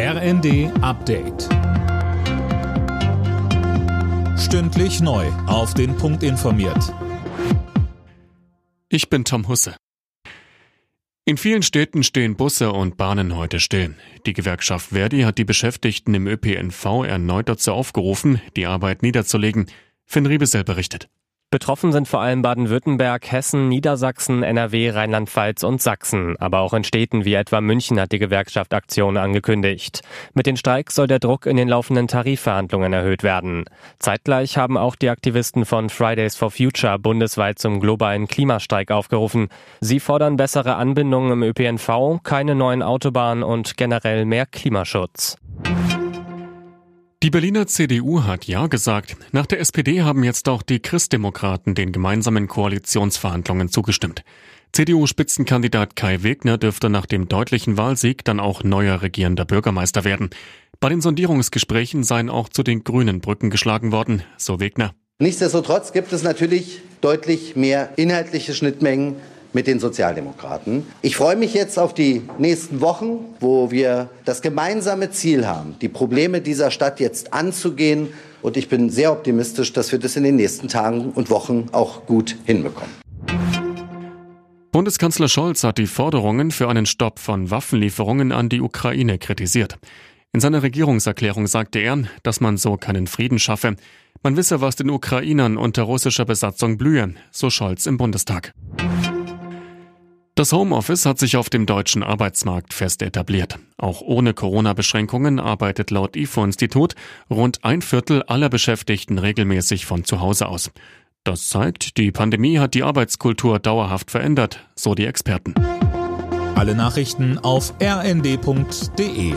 RND Update. Stündlich neu. Auf den Punkt informiert. Ich bin Tom Husse. In vielen Städten stehen Busse und Bahnen heute still. Die Gewerkschaft Verdi hat die Beschäftigten im ÖPNV erneut dazu aufgerufen, die Arbeit niederzulegen. Finn Riebesell berichtet. Betroffen sind vor allem Baden-Württemberg, Hessen, Niedersachsen, NRW, Rheinland-Pfalz und Sachsen. Aber auch in Städten wie etwa München hat die Gewerkschaft Aktionen angekündigt. Mit den Streiks soll der Druck in den laufenden Tarifverhandlungen erhöht werden. Zeitgleich haben auch die Aktivisten von Fridays for Future bundesweit zum globalen Klimastreik aufgerufen. Sie fordern bessere Anbindungen im ÖPNV, keine neuen Autobahnen und generell mehr Klimaschutz. Die Berliner CDU hat Ja gesagt. Nach der SPD haben jetzt auch die Christdemokraten den gemeinsamen Koalitionsverhandlungen zugestimmt. CDU-Spitzenkandidat Kai Wegner dürfte nach dem deutlichen Wahlsieg dann auch neuer regierender Bürgermeister werden. Bei den Sondierungsgesprächen seien auch zu den Grünen Brücken geschlagen worden, so Wegner. Nichtsdestotrotz gibt es natürlich deutlich mehr inhaltliche Schnittmengen mit den Sozialdemokraten. Ich freue mich jetzt auf die nächsten Wochen, wo wir das gemeinsame Ziel haben, die Probleme dieser Stadt jetzt anzugehen. Und ich bin sehr optimistisch, dass wir das in den nächsten Tagen und Wochen auch gut hinbekommen. Bundeskanzler Scholz hat die Forderungen für einen Stopp von Waffenlieferungen an die Ukraine kritisiert. In seiner Regierungserklärung sagte er, dass man so keinen Frieden schaffe. Man wisse, was den Ukrainern unter russischer Besatzung blühe, so Scholz im Bundestag. Das Homeoffice hat sich auf dem deutschen Arbeitsmarkt fest etabliert. Auch ohne Corona-Beschränkungen arbeitet laut IFO-Institut rund ein Viertel aller Beschäftigten regelmäßig von zu Hause aus. Das zeigt, die Pandemie hat die Arbeitskultur dauerhaft verändert, so die Experten. Alle Nachrichten auf rnd.de